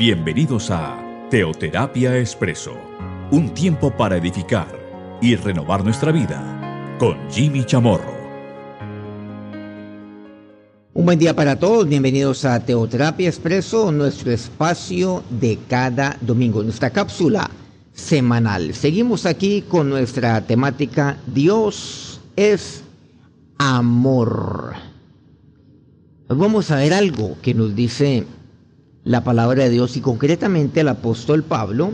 Bienvenidos a Teoterapia Expreso, un tiempo para edificar y renovar nuestra vida con Jimmy Chamorro. Un buen día para todos, bienvenidos a Teoterapia Expreso, nuestro espacio de cada domingo, nuestra cápsula semanal. Seguimos aquí con nuestra temática Dios es amor. vamos a ver algo que nos dice la palabra de Dios y concretamente el apóstol Pablo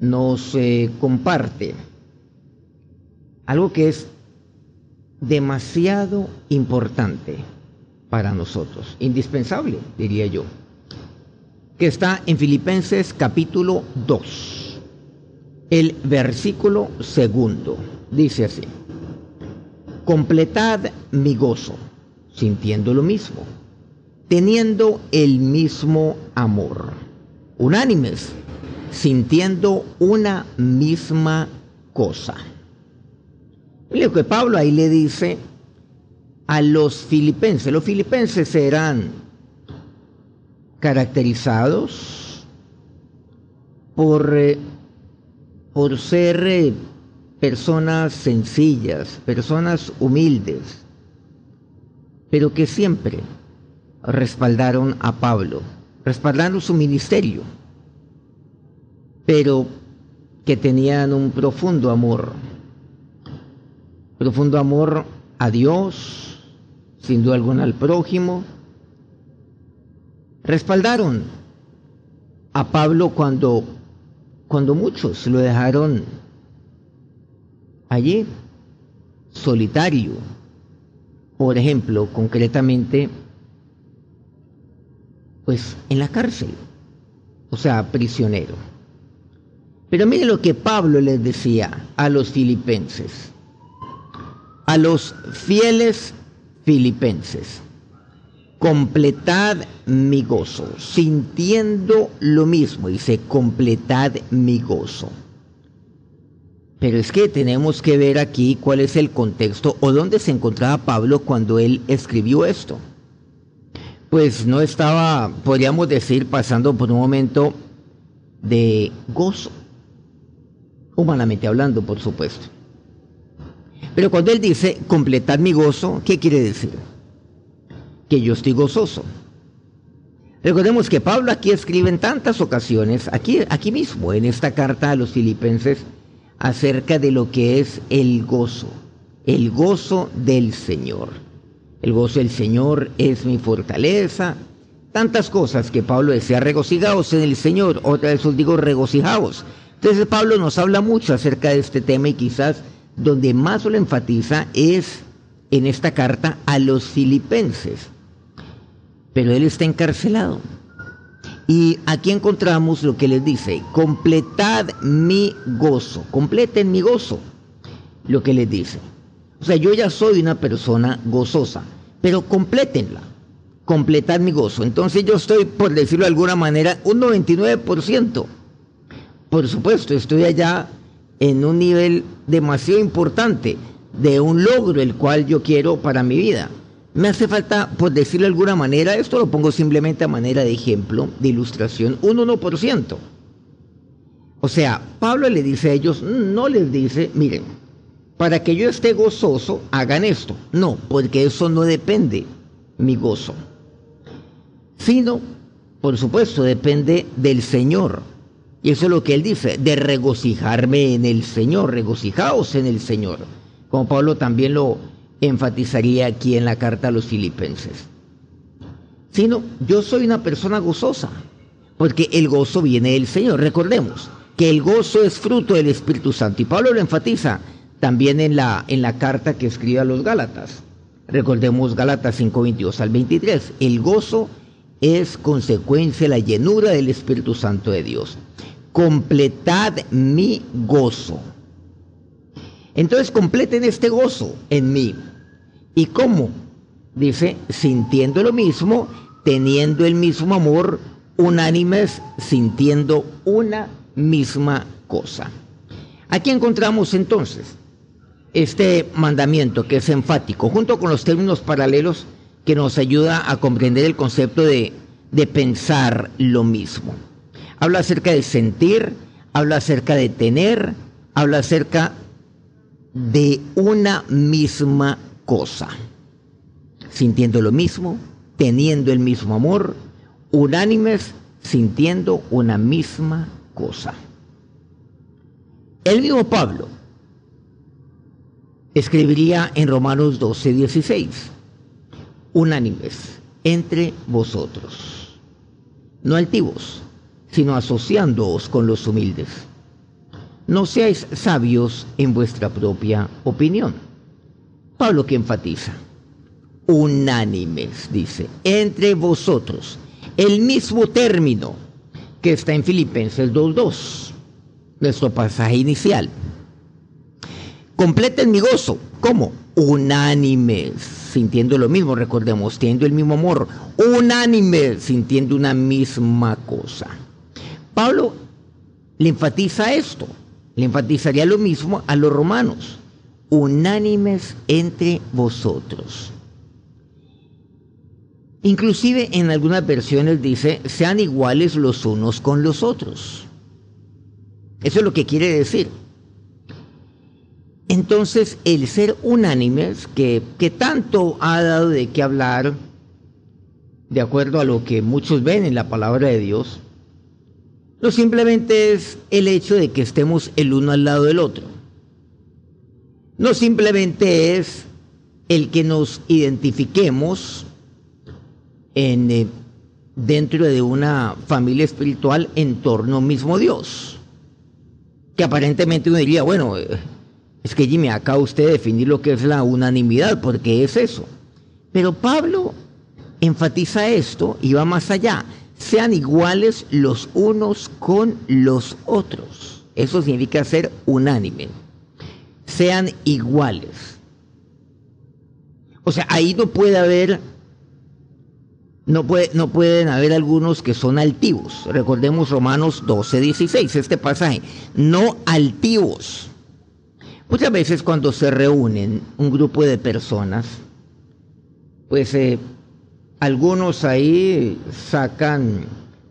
nos eh, comparte algo que es demasiado importante para nosotros, indispensable, diría yo, que está en Filipenses capítulo 2, el versículo segundo, dice así, completad mi gozo, sintiendo lo mismo teniendo el mismo amor, unánimes, sintiendo una misma cosa. Lo que Pablo ahí le dice a los filipenses, los filipenses eran caracterizados por, eh, por ser eh, personas sencillas, personas humildes, pero que siempre respaldaron a Pablo, respaldaron su ministerio, pero que tenían un profundo amor, profundo amor a Dios, sin duda alguna al prójimo. Respaldaron a Pablo cuando, cuando muchos lo dejaron allí, solitario. Por ejemplo, concretamente, pues en la cárcel, o sea, prisionero. Pero mire lo que Pablo les decía a los filipenses, a los fieles filipenses. Completad mi gozo, sintiendo lo mismo, dice, completad mi gozo. Pero es que tenemos que ver aquí cuál es el contexto o dónde se encontraba Pablo cuando él escribió esto pues no estaba, podríamos decir, pasando por un momento de gozo, humanamente hablando, por supuesto. Pero cuando él dice completar mi gozo, ¿qué quiere decir? Que yo estoy gozoso. Recordemos que Pablo aquí escribe en tantas ocasiones, aquí, aquí mismo, en esta carta a los filipenses, acerca de lo que es el gozo, el gozo del Señor. El gozo del Señor es mi fortaleza. Tantas cosas que Pablo decía, regocijaos en el Señor. Otra vez os digo, regocijaos. Entonces Pablo nos habla mucho acerca de este tema y quizás donde más lo enfatiza es en esta carta a los filipenses. Pero él está encarcelado. Y aquí encontramos lo que les dice, completad mi gozo, completen mi gozo, lo que les dice. O sea, yo ya soy una persona gozosa, pero complétenla, completad mi gozo. Entonces yo estoy, por decirlo de alguna manera, un 99%. Por supuesto, estoy allá en un nivel demasiado importante de un logro el cual yo quiero para mi vida. Me hace falta, por decirlo de alguna manera, esto lo pongo simplemente a manera de ejemplo, de ilustración, un 1%. O sea, Pablo le dice a ellos, no les dice, miren, para que yo esté gozoso, hagan esto. No, porque eso no depende mi gozo. Sino, por supuesto, depende del Señor. Y eso es lo que él dice, de regocijarme en el Señor, regocijaos en el Señor. Como Pablo también lo enfatizaría aquí en la carta a los filipenses. Sino, yo soy una persona gozosa, porque el gozo viene del Señor. Recordemos que el gozo es fruto del Espíritu Santo. Y Pablo lo enfatiza, también en la, en la carta que escribe a los Gálatas. Recordemos Gálatas 5, 22 al 23. El gozo es consecuencia de la llenura del Espíritu Santo de Dios. Completad mi gozo. Entonces completen este gozo en mí. ¿Y cómo? Dice, sintiendo lo mismo, teniendo el mismo amor, unánimes, sintiendo una misma cosa. Aquí encontramos entonces este mandamiento que es enfático, junto con los términos paralelos que nos ayuda a comprender el concepto de, de pensar lo mismo. Habla acerca de sentir, habla acerca de tener, habla acerca de una misma cosa. Sintiendo lo mismo, teniendo el mismo amor, unánimes, sintiendo una misma cosa. El mismo Pablo escribiría en Romanos 12, 16, unánimes entre vosotros, no altivos, sino asociándoos con los humildes. No seáis sabios en vuestra propia opinión. Pablo que enfatiza, unánimes, dice, entre vosotros, el mismo término que está en Filipenses 2.2, nuestro pasaje inicial. Completen mi gozo. ¿Cómo? Unánimes, sintiendo lo mismo, recordemos, teniendo el mismo amor. Unánimes, sintiendo una misma cosa. Pablo le enfatiza esto, le enfatizaría lo mismo a los romanos. Unánimes entre vosotros. Inclusive en algunas versiones dice, sean iguales los unos con los otros. Eso es lo que quiere decir. Entonces, el ser unánimes, que, que tanto ha dado de qué hablar, de acuerdo a lo que muchos ven en la palabra de Dios, no simplemente es el hecho de que estemos el uno al lado del otro. No simplemente es el que nos identifiquemos en, eh, dentro de una familia espiritual en torno al mismo Dios. Que aparentemente uno diría, bueno, eh, es que Jimmy, acaba usted de definir lo que es la unanimidad, porque es eso. Pero Pablo enfatiza esto y va más allá. Sean iguales los unos con los otros. Eso significa ser unánime. Sean iguales. O sea, ahí no puede haber, no, puede, no pueden haber algunos que son altivos. Recordemos Romanos 12, 16, este pasaje. No altivos Muchas veces cuando se reúnen un grupo de personas, pues eh, algunos ahí sacan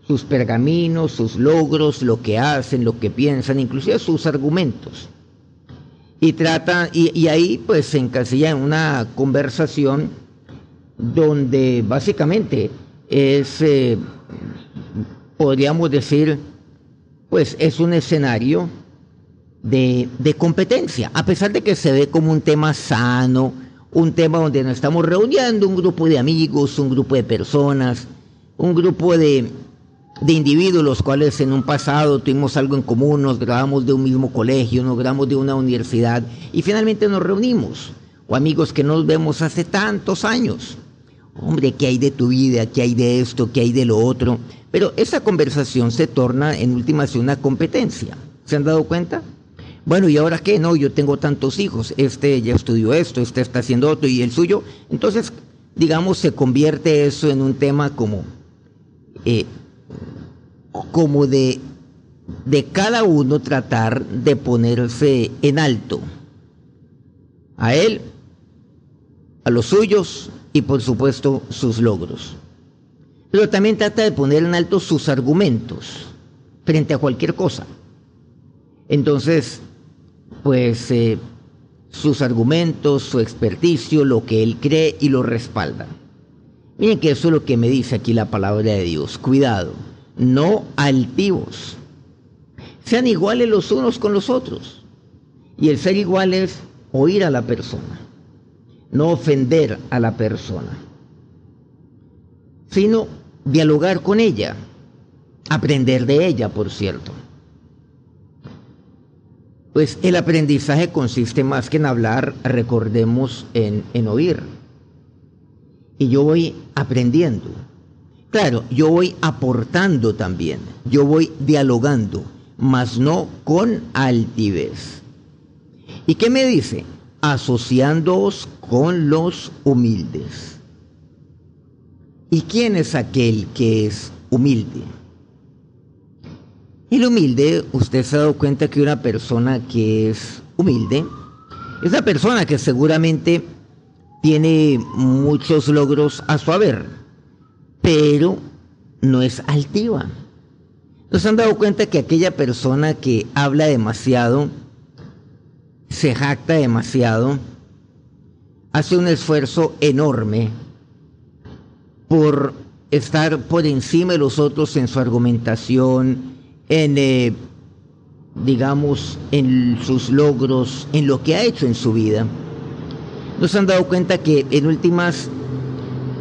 sus pergaminos, sus logros, lo que hacen, lo que piensan, inclusive sus argumentos. Y tratan, y, ahí pues se encasilla en una conversación donde básicamente es, eh, podríamos decir, pues es un escenario de, competencia, a pesar de que se ve como un tema sano, un tema donde nos estamos reuniendo un grupo de amigos, un grupo de personas, un grupo de, individuos los cuales en un pasado tuvimos algo en común, nos grabamos de un mismo colegio, nos grabamos de una universidad y finalmente nos reunimos, o amigos que nos vemos hace tantos años. Hombre, ¿qué hay de tu vida? ¿Qué hay de esto? ¿Qué hay de lo otro? Pero esa conversación se torna en últimas una competencia. ¿Se han dado cuenta? Bueno, ¿y ahora qué? No, yo tengo tantos hijos, este ya estudió esto, este está haciendo otro y el suyo. Entonces, digamos, se convierte eso en un tema como, eh, como de, de cada uno tratar de ponerse en alto. A él, a los suyos y por supuesto sus logros. Pero también trata de poner en alto sus argumentos frente a cualquier cosa. Entonces, pues eh, sus argumentos, su experticio, lo que él cree y lo respalda. Miren que eso es lo que me dice aquí la palabra de Dios. Cuidado, no altivos. Sean iguales los unos con los otros. Y el ser igual es oír a la persona, no ofender a la persona, sino dialogar con ella, aprender de ella, por cierto. Pues el aprendizaje consiste más que en hablar, recordemos, en, en oír. Y yo voy aprendiendo. Claro, yo voy aportando también, yo voy dialogando, mas no con altivez. ¿Y qué me dice? Asociándoos con los humildes. ¿Y quién es aquel que es humilde? El humilde, usted se ha dado cuenta que una persona que es humilde es una persona que seguramente tiene muchos logros a su haber, pero no es altiva. ¿Nos han dado cuenta que aquella persona que habla demasiado, se jacta demasiado, hace un esfuerzo enorme por estar por encima de los otros en su argumentación, en, eh, digamos, en sus logros, en lo que ha hecho en su vida? ¿Nos han dado cuenta que en últimas,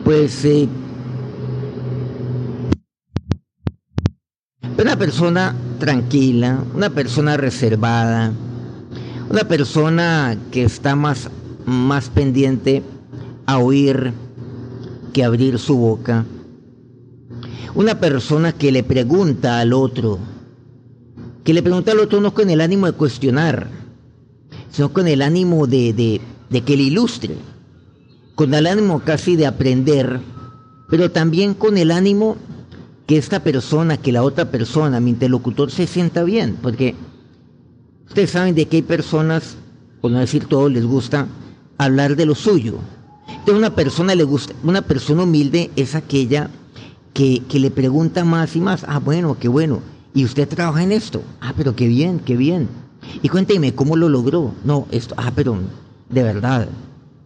pues, eh, Una persona tranquila, una persona reservada, una persona que está más, más pendiente a oír que abrir su boca. Una persona que le pregunta al otro, que le pregunta al otro no con el ánimo de cuestionar, sino con el ánimo de, de, que le ilustre, con el ánimo casi de aprender, pero también con el ánimo que esta persona, que la otra persona, mi interlocutor se sienta bien, porque ustedes saben de que hay personas, por no decir todo, les gusta hablar de lo suyo. Entonces una persona le gusta, una persona humilde es aquella que, que le pregunta más y más, ah bueno, qué bueno, y usted trabaja en esto, ah pero qué bien, qué bien. Y cuénteme cómo lo logró. No, esto, ah pero de verdad,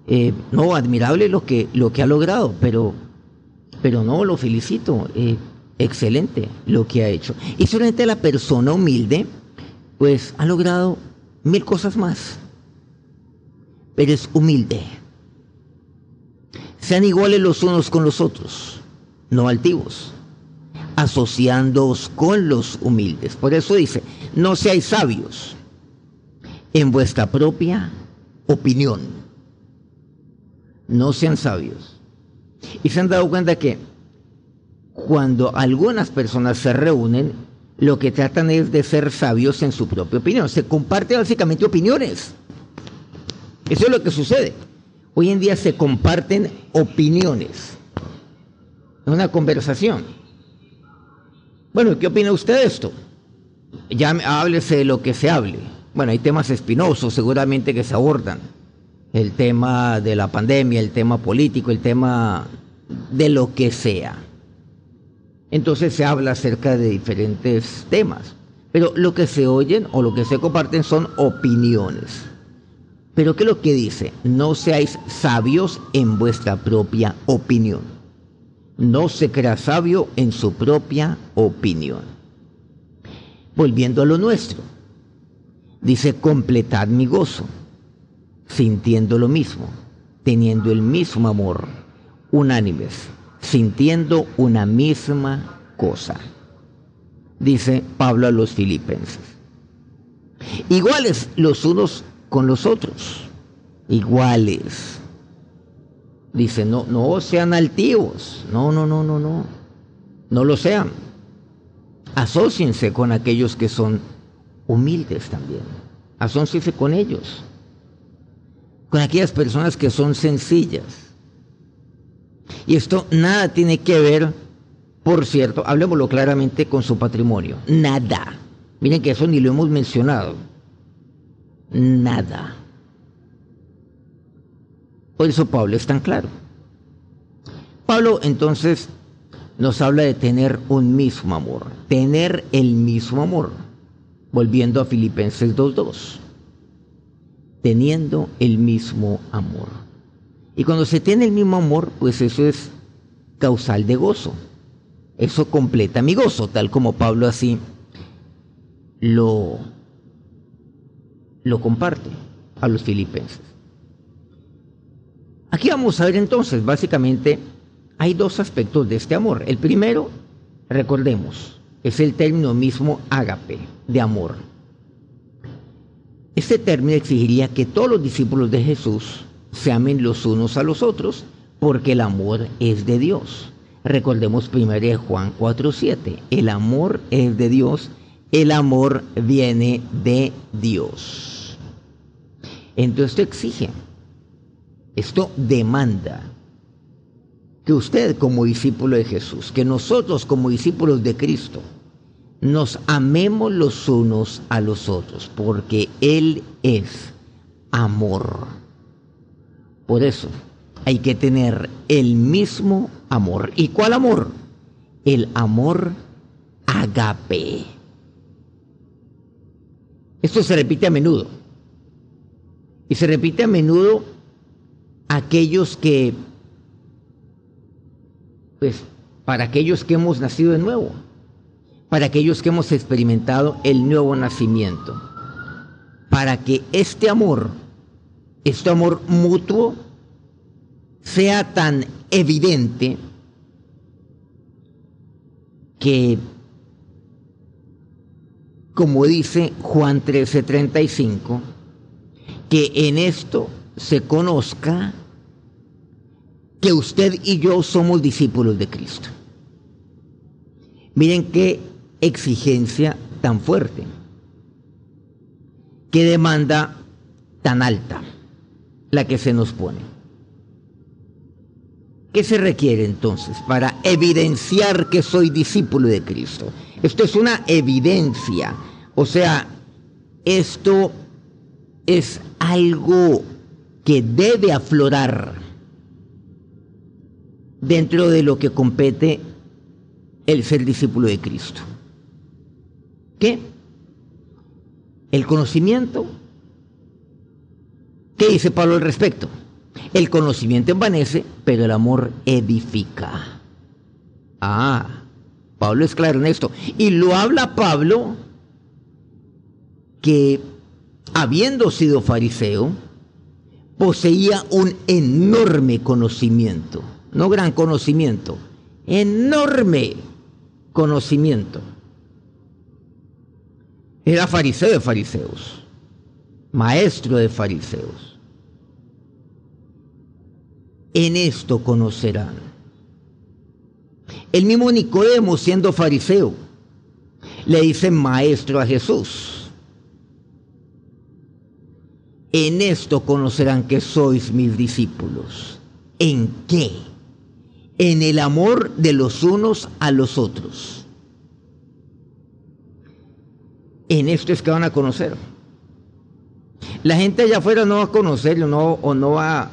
eh, no, admirable lo que, lo que ha logrado, pero, pero no, lo felicito. Eh, excelente lo que ha hecho. Y solamente la persona humilde, pues ha logrado mil cosas más. Pero es humilde. Sean iguales los unos con los otros, no altivos, asociándoos con los humildes. Por eso dice, no seáis sabios en vuestra propia opinión. No sean sabios. Y se han dado cuenta que cuando algunas personas se reúnen, lo que tratan es de ser sabios en su propia opinión. Se comparten básicamente opiniones. Eso es lo que sucede. Hoy en día se comparten opiniones. Es una conversación. Bueno, ¿qué opina usted de esto? Ya háblese de lo que se hable. Bueno, hay temas espinosos seguramente que se abordan. El tema de la pandemia, el tema político, el tema de lo que sea entonces se habla acerca de diferentes temas. Pero lo que se oyen o lo que se comparten son opiniones. Pero ¿qué es lo que dice? No seáis sabios en vuestra propia opinión. No se crea sabio en su propia opinión. Volviendo a lo nuestro. Dice, completad mi gozo, sintiendo lo mismo, teniendo el mismo amor, unánimes sintiendo una misma cosa. Dice Pablo a los filipenses. Iguales los unos con los otros. Iguales. Dice, no, no sean altivos. No, no, no, no, no. No lo sean. Asociense con aquellos que son humildes también. Asociense con ellos. Con aquellas personas que son sencillas y esto nada tiene que ver, por cierto, hablemoslo claramente con su patrimonio. Nada. Miren que eso ni lo hemos mencionado. Nada. Por eso Pablo es tan claro. Pablo entonces nos habla de tener un mismo amor, tener el mismo amor. Volviendo a Filipenses 2.2. Teniendo el mismo amor. Y cuando se tiene el mismo amor, pues eso es causal de gozo. Eso completa mi gozo, tal como Pablo así lo, lo comparte a los filipenses. Aquí vamos a ver entonces, básicamente, hay dos aspectos de este amor. El primero, recordemos, es el término mismo ágape, de amor. Este término exigiría que todos los discípulos de Jesús se amen los unos a los otros, porque el amor es de Dios. Recordemos primero de Juan 4:7, el amor es de Dios, el amor viene de Dios. Entonces esto exige, esto demanda que usted como discípulo de Jesús, que nosotros como discípulos de Cristo, nos amemos los unos a los otros, porque Él es amor. Por eso hay que tener el mismo amor. ¿Y cuál amor? El amor agape. Esto se repite a menudo. Y se repite a menudo aquellos que, pues, para aquellos que hemos nacido de nuevo, para aquellos que hemos experimentado el nuevo nacimiento, para que este amor, este amor mutuo, sea tan evidente que, como dice Juan 13:35, que en esto se conozca que usted y yo somos discípulos de Cristo. Miren qué exigencia tan fuerte, qué demanda tan alta la que se nos pone. ¿Qué se requiere entonces para evidenciar que soy discípulo de Cristo? Esto es una evidencia, o sea, esto es algo que debe aflorar dentro de lo que compete el ser discípulo de Cristo. ¿Qué? El conocimiento. ¿Qué dice Pablo al respecto? El conocimiento envanece, pero el amor edifica. Ah, Pablo es claro en esto. Y lo habla Pablo que habiendo sido fariseo, poseía un enorme conocimiento, no gran conocimiento, enorme conocimiento. Era fariseo de fariseos, maestro de fariseos en esto conocerán. El mismo Nicodemo, siendo fariseo, le dice maestro a Jesús. En esto conocerán que sois mis discípulos. ¿En qué? En el amor de los unos a los otros. En esto es que van a conocer. La gente allá afuera no va a conocerlo no, o no va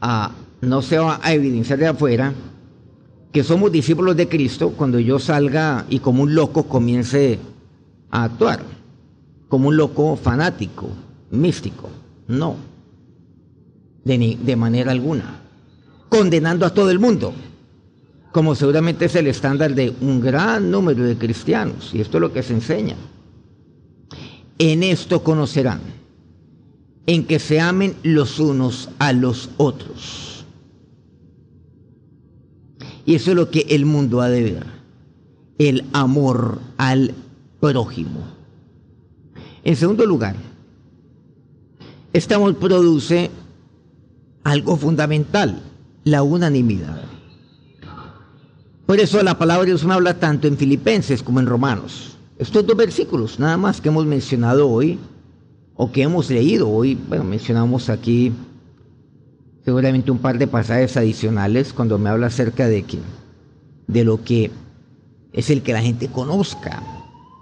a, no se va a evidenciar de afuera que somos discípulos de Cristo cuando yo salga y como un loco comience a actuar, como un loco fanático, místico. No, de, de manera alguna. Condenando a todo el mundo, como seguramente es el estándar de un gran número de cristianos, y esto es lo que se enseña. En esto conocerán, en que se amen los unos a los otros y eso es lo que el mundo ha de ver. El amor al prójimo. En segundo lugar, este amor produce algo fundamental, la unanimidad. Por eso la palabra de Dios no habla tanto en Filipenses como en Romanos. Estos dos versículos, nada más que hemos mencionado hoy, o que hemos leído hoy, bueno, mencionamos aquí seguramente un par de pasajes adicionales cuando me habla acerca de que de lo que es el que la gente conozca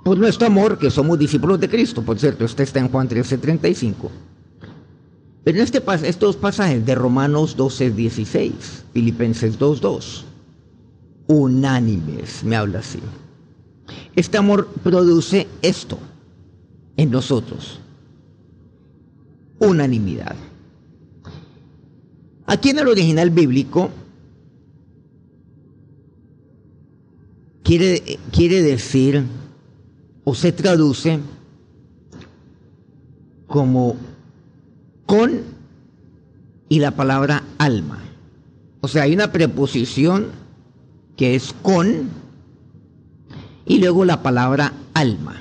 por nuestro amor, que somos discípulos de Cristo, por cierto, este está en Juan 13:35. Pero en este, estos pasajes de Romanos 12:16, Filipenses 2:2, unánimes, me habla así. Este amor produce esto en nosotros, unanimidad. Aquí en el original bíblico quiere, quiere decir o se traduce como con y la palabra alma. O sea, hay una preposición que es con y luego la palabra alma.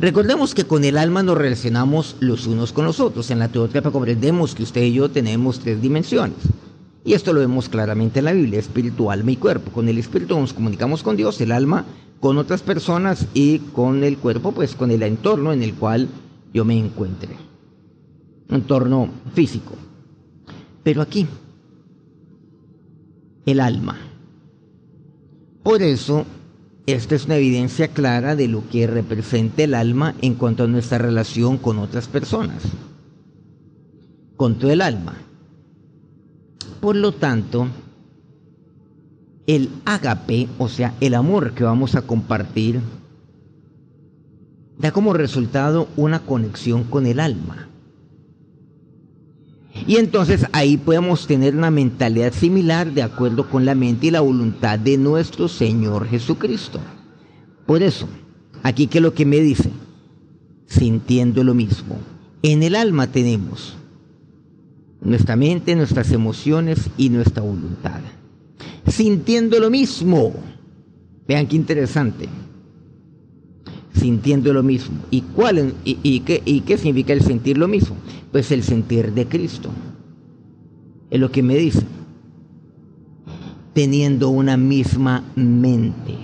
Recordemos que con el alma nos relacionamos los unos con los otros. En la teoría comprendemos que usted y yo tenemos tres dimensiones. Y esto lo vemos claramente en la Biblia, espíritu, alma y cuerpo. Con el espíritu nos comunicamos con Dios, el alma con otras personas y con el cuerpo, pues con el entorno en el cual yo me encuentre. Entorno físico. Pero aquí, el alma. Por eso esta es una evidencia clara de lo que representa el alma en cuanto a nuestra relación con otras personas, con todo el alma. Por lo tanto, el ágape, o sea, el amor que vamos a compartir, da como resultado una conexión con el alma. Y entonces ahí podemos tener una mentalidad similar de acuerdo con la mente y la voluntad de nuestro Señor Jesucristo. Por eso, aquí que lo que me dice, sintiendo lo mismo. En el alma tenemos nuestra mente, nuestras emociones y nuestra voluntad. Sintiendo lo mismo. Vean qué interesante. Sintiendo lo mismo. ¿Y, cuál, y, qué, ¿Y qué significa el sentir lo mismo? Pues el sentir de Cristo. Es lo que me dice. Teniendo una misma mente.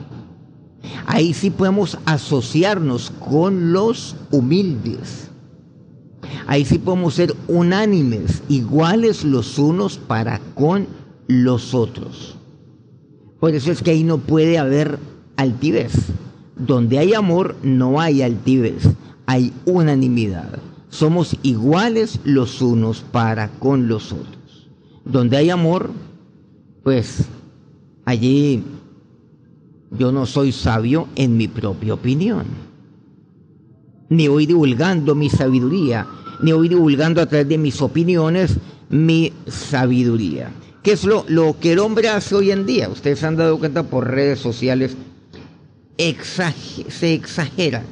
Ahí sí podemos asociarnos con los humildes. Ahí sí podemos ser unánimes, iguales los unos para con los otros. Por eso es que ahí no puede haber altivez. Donde hay amor no hay altivez, hay unanimidad. Somos iguales los unos para con los otros. Donde hay amor, pues allí yo no soy sabio en mi propia opinión. Ni voy divulgando mi sabiduría, ni voy divulgando a través de mis opiniones mi sabiduría. ¿Qué es lo, lo que el hombre hace hoy en día? Ustedes se han dado cuenta por redes sociales, se exagera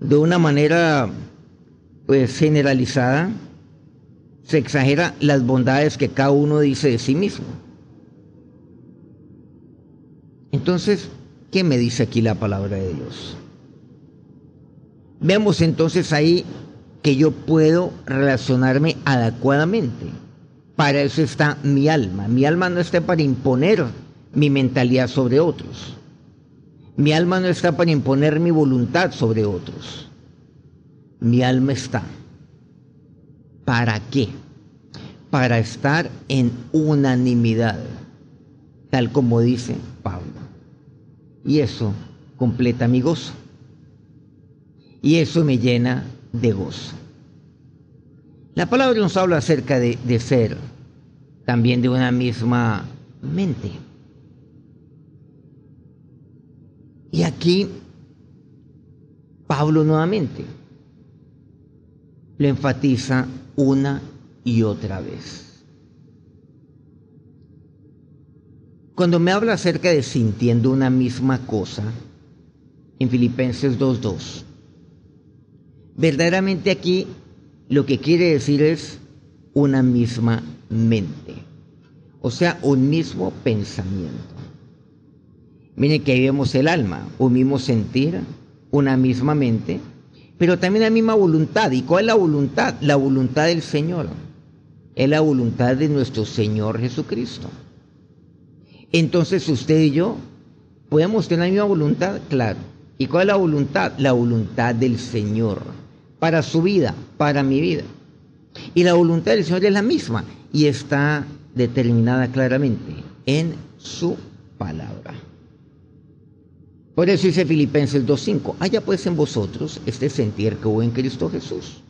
de una manera pues generalizada, se exagera las bondades que cada uno dice de sí mismo. Entonces, ¿qué me dice aquí la palabra de Dios? Vemos entonces ahí que yo puedo relacionarme adecuadamente. Para eso está mi alma. Mi alma no está para imponer mi mentalidad sobre otros. Mi alma no está para imponer mi voluntad sobre otros. Mi alma está. ¿Para qué? Para estar en unanimidad, tal como dice Pablo. Y eso completa mi gozo. Y eso me llena de gozo. La palabra nos habla acerca de, de ser también de una misma mente. Y aquí Pablo nuevamente lo enfatiza una y otra vez. Cuando me habla acerca de sintiendo una misma cosa, en Filipenses 2.2, verdaderamente aquí lo que quiere decir es una misma mente, o sea, un mismo pensamiento. Miren que ahí vemos el alma, un mismo sentir, una misma mente, pero también la misma voluntad. ¿Y cuál es la voluntad? La voluntad del Señor. Es la voluntad de nuestro Señor Jesucristo. Entonces usted y yo podemos tener la misma voluntad, claro. ¿Y cuál es la voluntad? La voluntad del Señor, para su vida, para mi vida. Y la voluntad del Señor es la misma y está determinada claramente en su palabra. Por eso dice Filipenses 2.5, haya pues en vosotros este sentir que hubo en Cristo Jesús.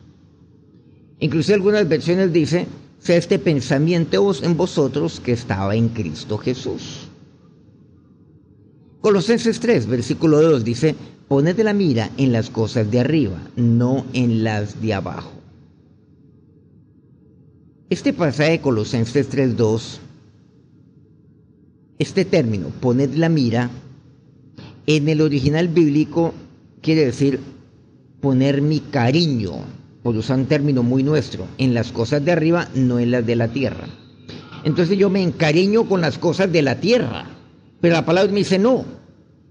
Incluso algunas versiones dice, sea este pensamiento en vosotros que estaba en Cristo Jesús. Colosenses 3, versículo 2 dice, poned la mira en las cosas de arriba, no en las de abajo. Este pasaje de Colosenses 2, este término, poned la mira, en el original bíblico quiere decir poner mi cariño, por usar un término muy nuestro, en las cosas de arriba, no en las de la tierra. Entonces yo me encariño con las cosas de la tierra, pero la palabra me dice no,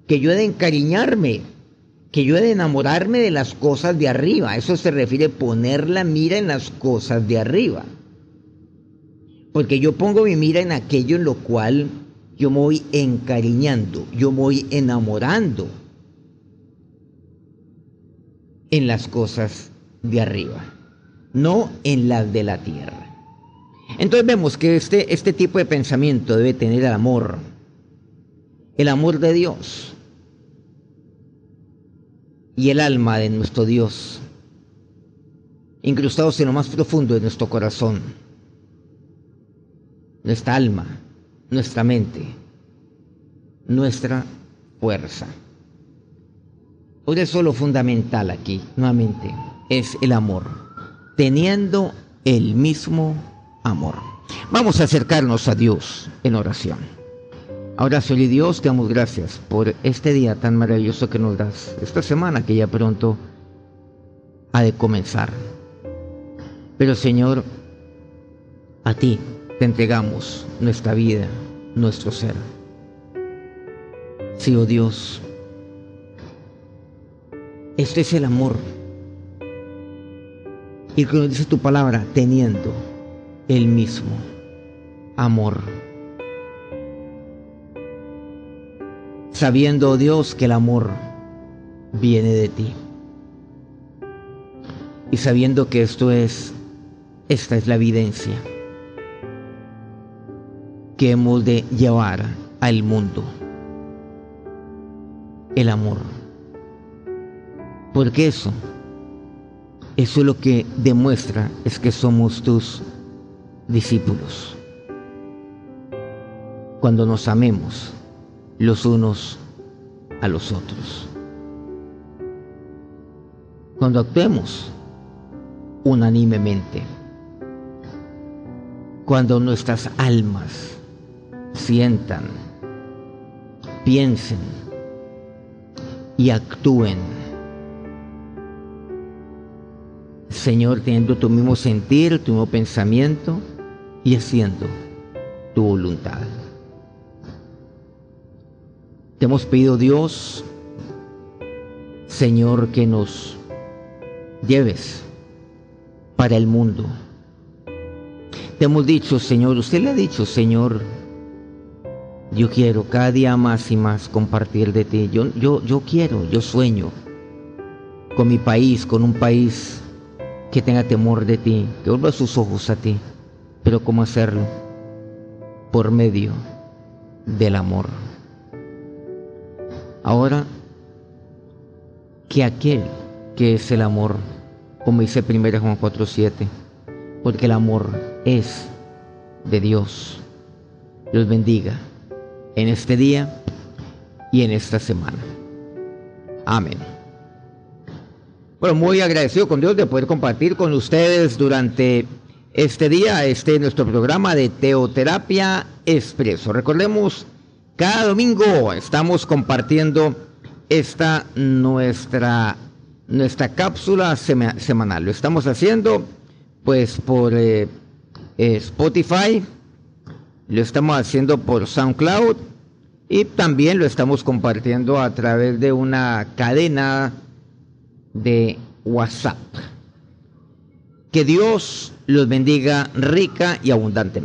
que yo he de encariñarme, que yo he de enamorarme de las cosas de arriba. Eso se refiere poner la mira en las cosas de arriba. Porque yo pongo mi mira en aquello en lo cual yo me voy encariñando, yo me voy enamorando en las cosas de arriba, no en las de la tierra. Entonces vemos que este, este tipo de pensamiento debe tener el amor, el amor de Dios y el alma de nuestro Dios, incrustados en lo más profundo de nuestro corazón, nuestra alma, nuestra mente, nuestra fuerza. Por eso lo fundamental aquí, nuevamente, es el amor, teniendo el mismo amor. Vamos a acercarnos a Dios en oración. Ahora, Señor Dios, te damos gracias por este día tan maravilloso que nos das, esta semana que ya pronto ha de comenzar. Pero, Señor, a ti te entregamos nuestra vida, nuestro ser. Sí, oh Dios, este es el amor. Y que dice tu palabra, teniendo el mismo amor. Sabiendo, oh Dios, que el amor viene de ti. Y sabiendo que esto es, esta es la evidencia que hemos de llevar al mundo. El amor. Porque eso, eso lo que demuestra es que somos tus discípulos. Cuando nos amemos los unos a los otros. Cuando actuemos unánimemente. Cuando nuestras almas sientan, piensen y actúen. Señor, teniendo tu mismo sentir, tu mismo pensamiento y haciendo tu voluntad. Te hemos pedido, Dios, Señor, que nos lleves para el mundo. Te hemos dicho, Señor, usted le ha dicho, Señor, yo quiero cada día más y más compartir de ti. Yo, yo, yo quiero, yo sueño con mi país, con un país que tenga temor de ti, que vuelva sus ojos a ti. Pero ¿cómo hacerlo? Por medio del amor. Ahora, que aquel que es el amor, como dice 1 Juan 4:7, porque el amor es de Dios. Dios bendiga en este día y en esta semana. Amén. Bueno, muy agradecido con Dios de poder compartir con ustedes durante este día, este nuestro programa de Teoterapia Expreso. Recordemos, cada domingo estamos compartiendo esta nuestra, nuestra cápsula semanal. Lo estamos haciendo pues por eh, eh, Spotify, lo estamos haciendo por SoundCloud y también lo estamos compartiendo a través de una cadena de WhatsApp. Que Dios los bendiga rica y abundantemente.